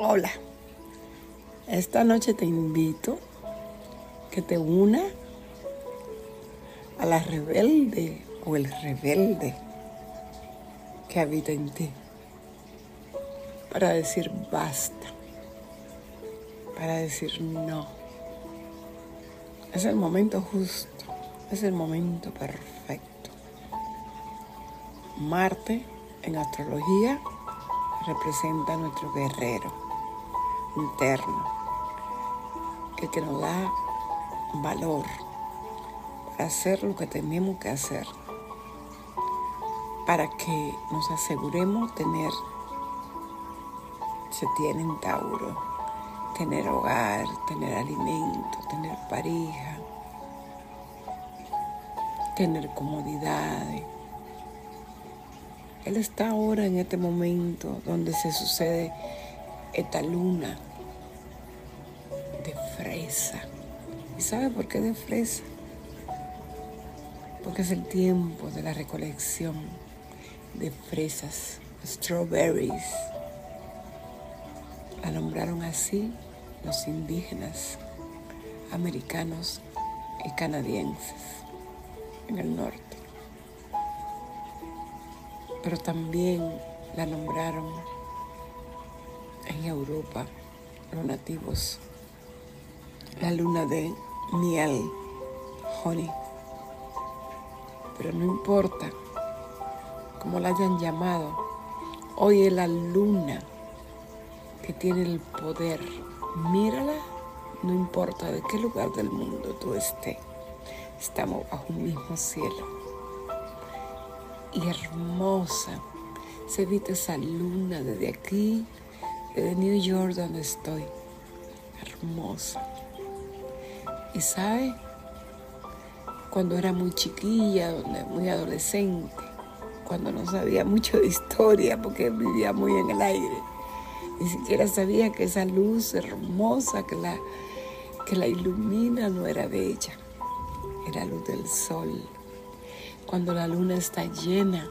Hola, esta noche te invito que te una a la rebelde o el rebelde que habita en ti para decir basta, para decir no. Es el momento justo, es el momento perfecto. Marte en astrología representa a nuestro guerrero interno, el que nos da valor para hacer lo que tenemos que hacer, para que nos aseguremos tener, se tiene en Tauro, tener hogar, tener alimento, tener pareja, tener comodidades. Él está ahora en este momento donde se sucede esta luna de fresa. ¿Y sabe por qué de fresa? Porque es el tiempo de la recolección de fresas, strawberries. La nombraron así los indígenas americanos y canadienses en el norte. Pero también la nombraron en Europa, los nativos, la luna de miel, honey. Pero no importa cómo la hayan llamado, hoy es la luna que tiene el poder. Mírala, no importa de qué lugar del mundo tú estés, estamos bajo un mismo cielo. Y hermosa se viste esa luna desde aquí de New York donde estoy. Hermosa. Y sabe, cuando era muy chiquilla, muy adolescente, cuando no sabía mucho de historia porque vivía muy en el aire, ni siquiera sabía que esa luz hermosa que la, que la ilumina no era bella, era luz del sol. Cuando la luna está llena,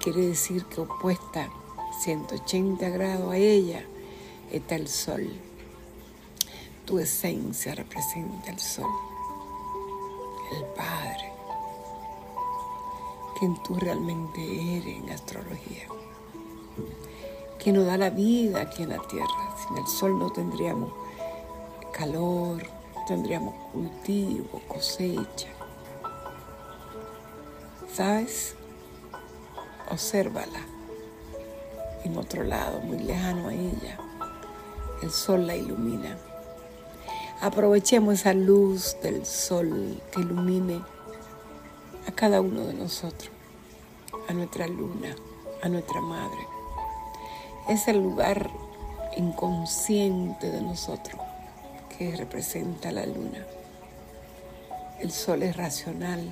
quiere decir que opuesta 180 grados a ella está el sol. Tu esencia representa el sol, el Padre, quien tú realmente eres en astrología, quien nos da la vida aquí en la tierra. Sin el sol no tendríamos calor, tendríamos cultivo, cosecha. ¿Sabes? Obsérvala en otro lado, muy lejano a ella. El sol la ilumina. Aprovechemos esa luz del sol que ilumine a cada uno de nosotros, a nuestra luna, a nuestra madre. Es el lugar inconsciente de nosotros que representa la luna. El sol es racional,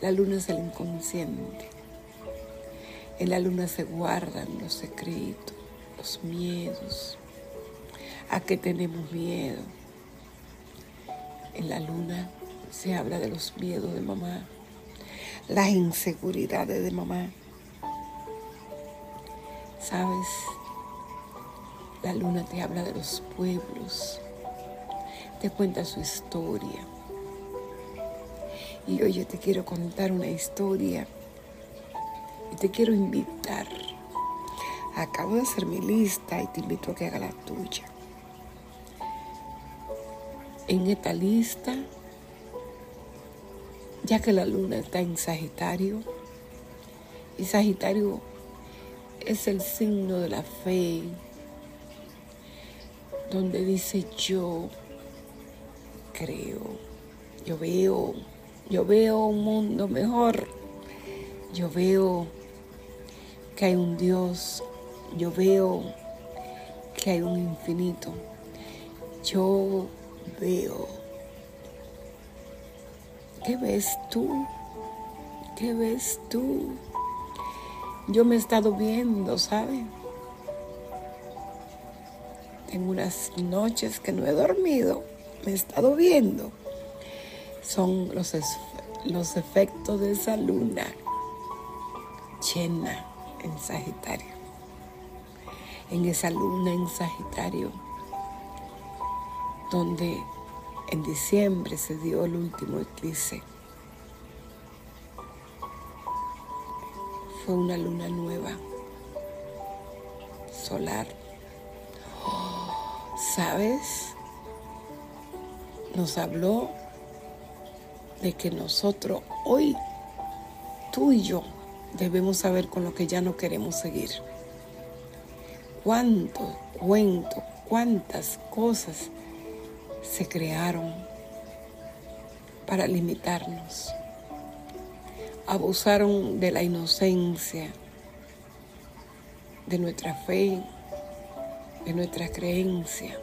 la luna es el inconsciente. En la luna se guardan los secretos, los miedos. ¿A qué tenemos miedo? En la luna se habla de los miedos de mamá, las inseguridades de mamá. ¿Sabes? La luna te habla de los pueblos, te cuenta su historia. Y hoy yo te quiero contar una historia te quiero invitar. Acabo de hacer mi lista y te invito a que haga la tuya. En esta lista, ya que la luna está en Sagitario, y Sagitario es el signo de la fe, donde dice yo creo, yo veo, yo veo un mundo mejor, yo veo que hay un Dios, yo veo que hay un infinito, yo veo. ¿Qué ves tú? ¿Qué ves tú? Yo me he estado viendo, ¿sabes? Tengo unas noches que no he dormido, me he estado viendo. Son los, los efectos de esa luna llena en Sagitario. en esa luna en Sagitario, donde en diciembre se dio el último eclipse. Fue una luna nueva, solar. ¿Sabes? Nos habló de que nosotros hoy, tú y yo, debemos saber con lo que ya no queremos seguir. Cuánto cuento, cuántas cosas se crearon para limitarnos. Abusaron de la inocencia, de nuestra fe, de nuestra creencia.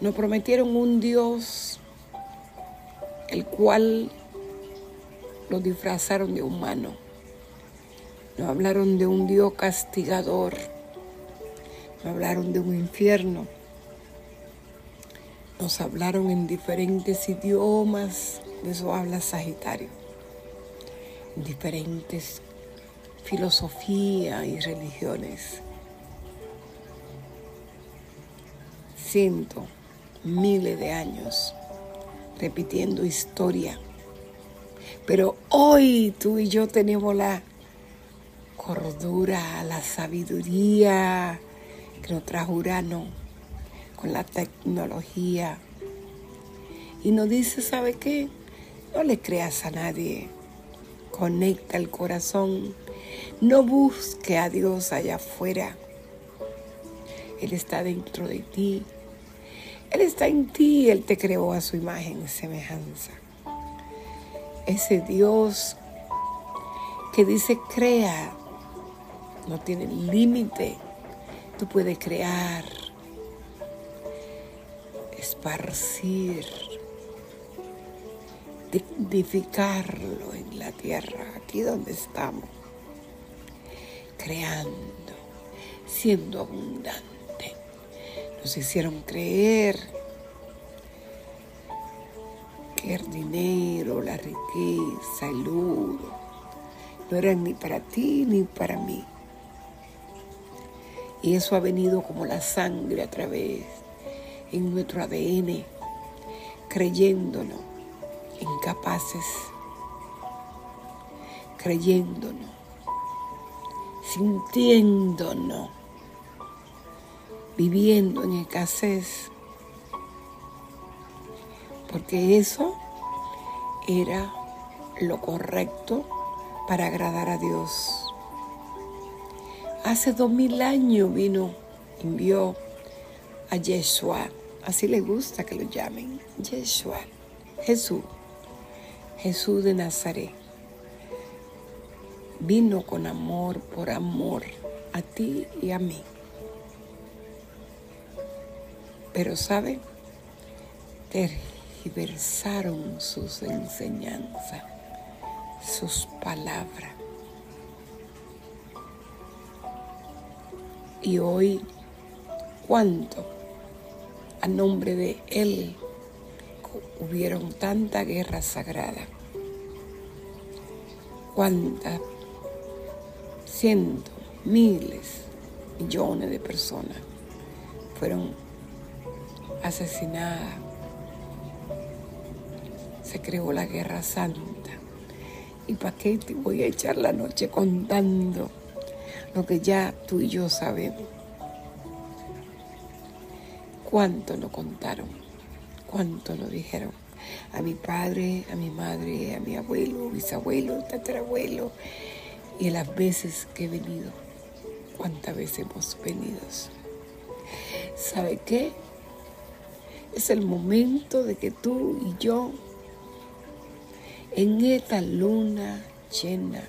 Nos prometieron un Dios el cual lo disfrazaron de humano. Nos hablaron de un Dios castigador. Nos hablaron de un infierno. Nos hablaron en diferentes idiomas. De eso habla Sagitario. En diferentes filosofías y religiones. Cientos, miles de años repitiendo historia pero hoy tú y yo tenemos la cordura, la sabiduría que nos trajo Urano con la tecnología. Y nos dice, ¿sabe qué? No le creas a nadie. Conecta el corazón. No busque a Dios allá afuera. Él está dentro de ti. Él está en ti. Él te creó a su imagen y semejanza ese Dios que dice crea, no tiene límite. Tú puedes crear, esparcir, dignificarlo en la tierra, aquí donde estamos, creando, siendo abundante. Nos hicieron creer el dinero, la riqueza, el oro, no eran ni para ti ni para mí. Y eso ha venido como la sangre a través en nuestro ADN, creyéndonos incapaces, creyéndonos, sintiéndonos, viviendo en escasez porque eso era lo correcto para agradar a Dios. Hace dos mil años vino, envió a Yeshua, así le gusta que lo llamen, Yeshua, Jesús, Jesús de Nazaret. Vino con amor por amor a ti y a mí. Pero ¿sabe? Versaron sus enseñanzas, sus palabras. Y hoy, ¿cuánto a nombre de Él hubieron tanta guerra sagrada? ¿Cuántas cientos, miles, millones de personas fueron asesinadas? Creó la guerra santa. ¿Y para qué te voy a echar la noche contando lo que ya tú y yo sabemos? ¿Cuánto nos contaron? ¿Cuánto nos dijeron? A mi padre, a mi madre, a mi abuelo, bisabuelo, tatarabuelo. Y las veces que he venido, cuántas veces hemos venido. ¿Sabe qué? Es el momento de que tú y yo en esta luna llena,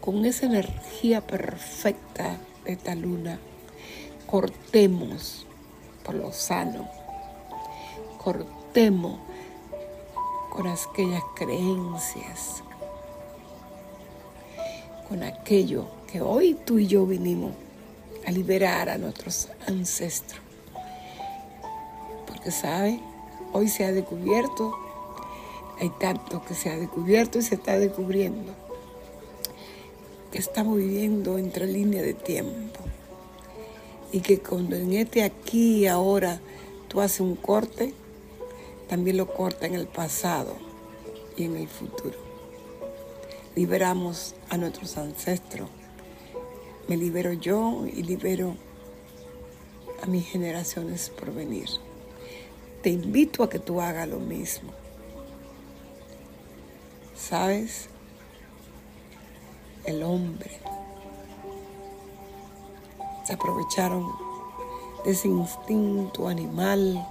con esa energía perfecta de esta luna, cortemos por lo sano, cortemos con aquellas creencias, con aquello que hoy tú y yo vinimos a liberar a nuestros ancestros. Porque, ¿sabe? Hoy se ha descubierto hay tanto que se ha descubierto y se está descubriendo que estamos viviendo entre línea de tiempo y que cuando en este aquí y ahora tú haces un corte, también lo corta en el pasado y en el futuro. Liberamos a nuestros ancestros. Me libero yo y libero a mis generaciones por venir. Te invito a que tú hagas lo mismo. ¿Sabes? El hombre. Se aprovecharon de ese instinto animal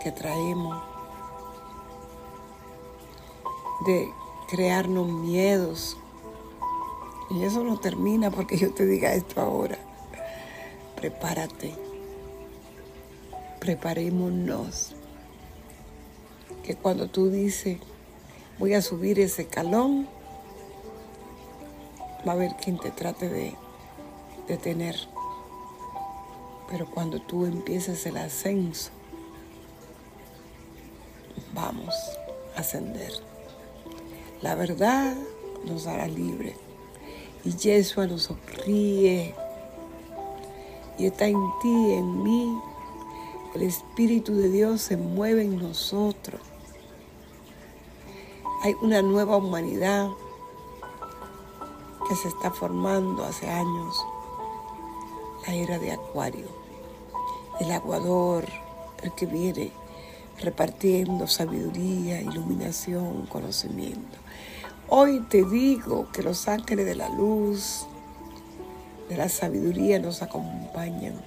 que traemos, de crearnos miedos. Y eso no termina porque yo te diga esto ahora. Prepárate preparémonos. Que cuando tú dices, voy a subir ese calón, va a haber quien te trate de detener. Pero cuando tú empieces el ascenso, vamos a ascender. La verdad nos hará libre. Y Yeshua nos sonríe. Y está en ti, en mí, el Espíritu de Dios se mueve en nosotros. Hay una nueva humanidad que se está formando hace años. La era de Acuario. El aguador, el que viene repartiendo sabiduría, iluminación, conocimiento. Hoy te digo que los ángeles de la luz, de la sabiduría nos acompañan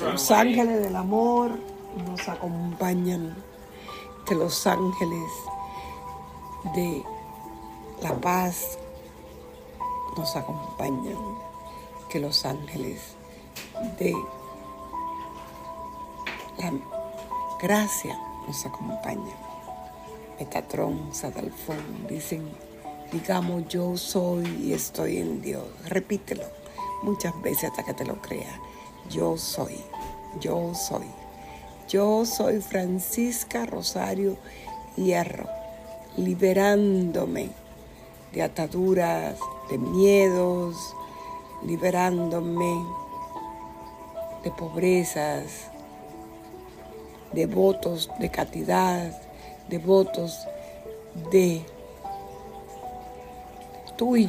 los ángeles del amor nos acompañan. Que los ángeles de la paz nos acompañan. Que los ángeles de la gracia nos acompañan. Metatrón, Sadalfón, dicen, digamos yo soy y estoy en Dios. Repítelo muchas veces hasta que te lo creas yo soy, yo soy. Yo soy Francisca Rosario Hierro, liberándome de ataduras, de miedos, liberándome de pobrezas, de votos de cantidad, de votos de tú y